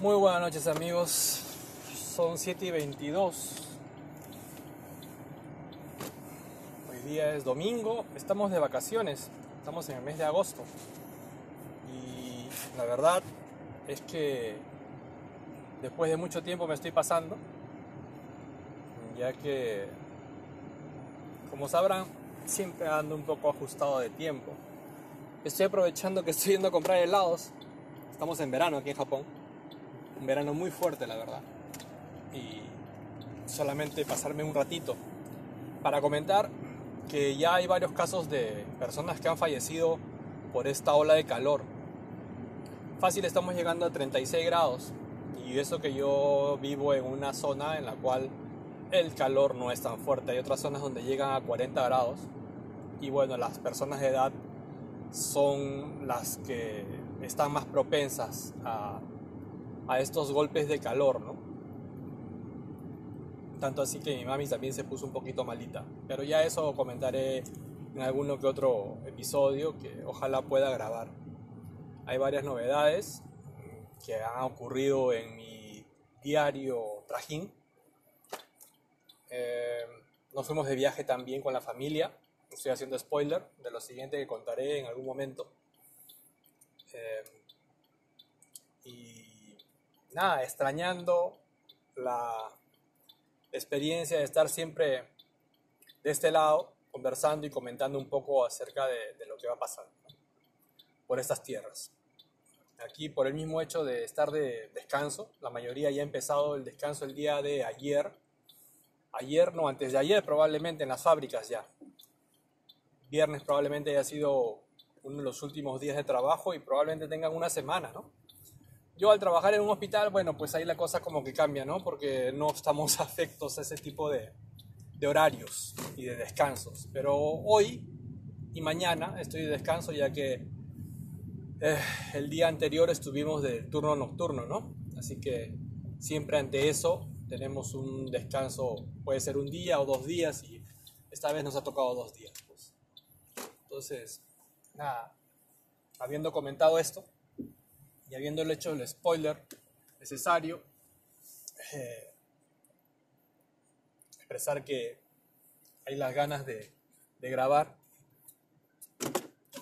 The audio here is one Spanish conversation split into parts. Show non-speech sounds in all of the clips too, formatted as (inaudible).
Muy buenas noches amigos, son 7 y 22. Hoy día es domingo, estamos de vacaciones, estamos en el mes de agosto. Y la verdad es que después de mucho tiempo me estoy pasando, ya que, como sabrán, siempre ando un poco ajustado de tiempo. Estoy aprovechando que estoy yendo a comprar helados. Estamos en verano aquí en Japón. Un verano muy fuerte, la verdad. Y solamente pasarme un ratito para comentar que ya hay varios casos de personas que han fallecido por esta ola de calor. Fácil estamos llegando a 36 grados y eso que yo vivo en una zona en la cual el calor no es tan fuerte. Hay otras zonas donde llegan a 40 grados y bueno, las personas de edad son las que están más propensas a, a estos golpes de calor, ¿no? Tanto así que mi mami también se puso un poquito malita. Pero ya eso comentaré en alguno que otro episodio que ojalá pueda grabar. Hay varias novedades que han ocurrido en mi diario Trajín. Eh, nos fuimos de viaje también con la familia estoy haciendo spoiler de lo siguiente que contaré en algún momento. Eh, nada, extrañando la experiencia de estar siempre de este lado, conversando y comentando un poco acerca de, de lo que va pasando por estas tierras. Aquí, por el mismo hecho de estar de descanso, la mayoría ya ha empezado el descanso el día de ayer. Ayer, no, antes de ayer probablemente en las fábricas ya viernes probablemente haya sido uno de los últimos días de trabajo y probablemente tengan una semana, ¿no? Yo al trabajar en un hospital, bueno, pues ahí la cosa como que cambia, ¿no? Porque no estamos (laughs) afectos a ese tipo de, de horarios y de descansos. Pero hoy y mañana estoy de descanso ya que eh, el día anterior estuvimos de turno nocturno, ¿no? Así que siempre ante eso tenemos un descanso, puede ser un día o dos días y esta vez nos ha tocado dos días. Entonces, nada, habiendo comentado esto y habiéndole hecho el spoiler necesario, eh, expresar que hay las ganas de, grabar.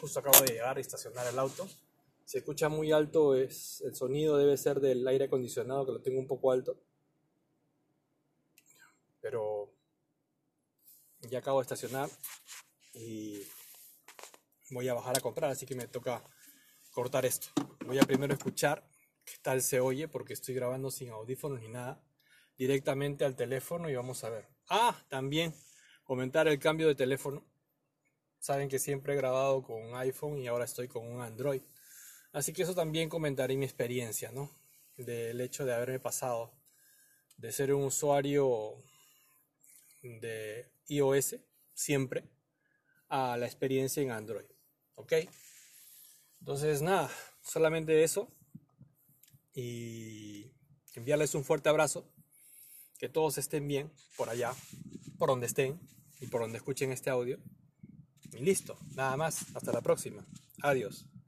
Justo acabo de llegar y estacionar el auto. Si escucha muy alto, es, el sonido debe ser del aire acondicionado, que lo tengo un poco alto. Pero ya acabo de estacionar y voy a bajar a comprar, así que me toca cortar esto. Voy a primero escuchar qué tal se oye, porque estoy grabando sin audífonos ni nada, directamente al teléfono y vamos a ver. Ah, también comentar el cambio de teléfono. Saben que siempre he grabado con un iPhone y ahora estoy con un Android. Así que eso también comentaré mi experiencia, ¿no? Del hecho de haberme pasado de ser un usuario de iOS siempre a la experiencia en Android. ¿Ok? Entonces, nada, solamente eso. Y enviarles un fuerte abrazo. Que todos estén bien por allá, por donde estén y por donde escuchen este audio. Y listo, nada más. Hasta la próxima. Adiós.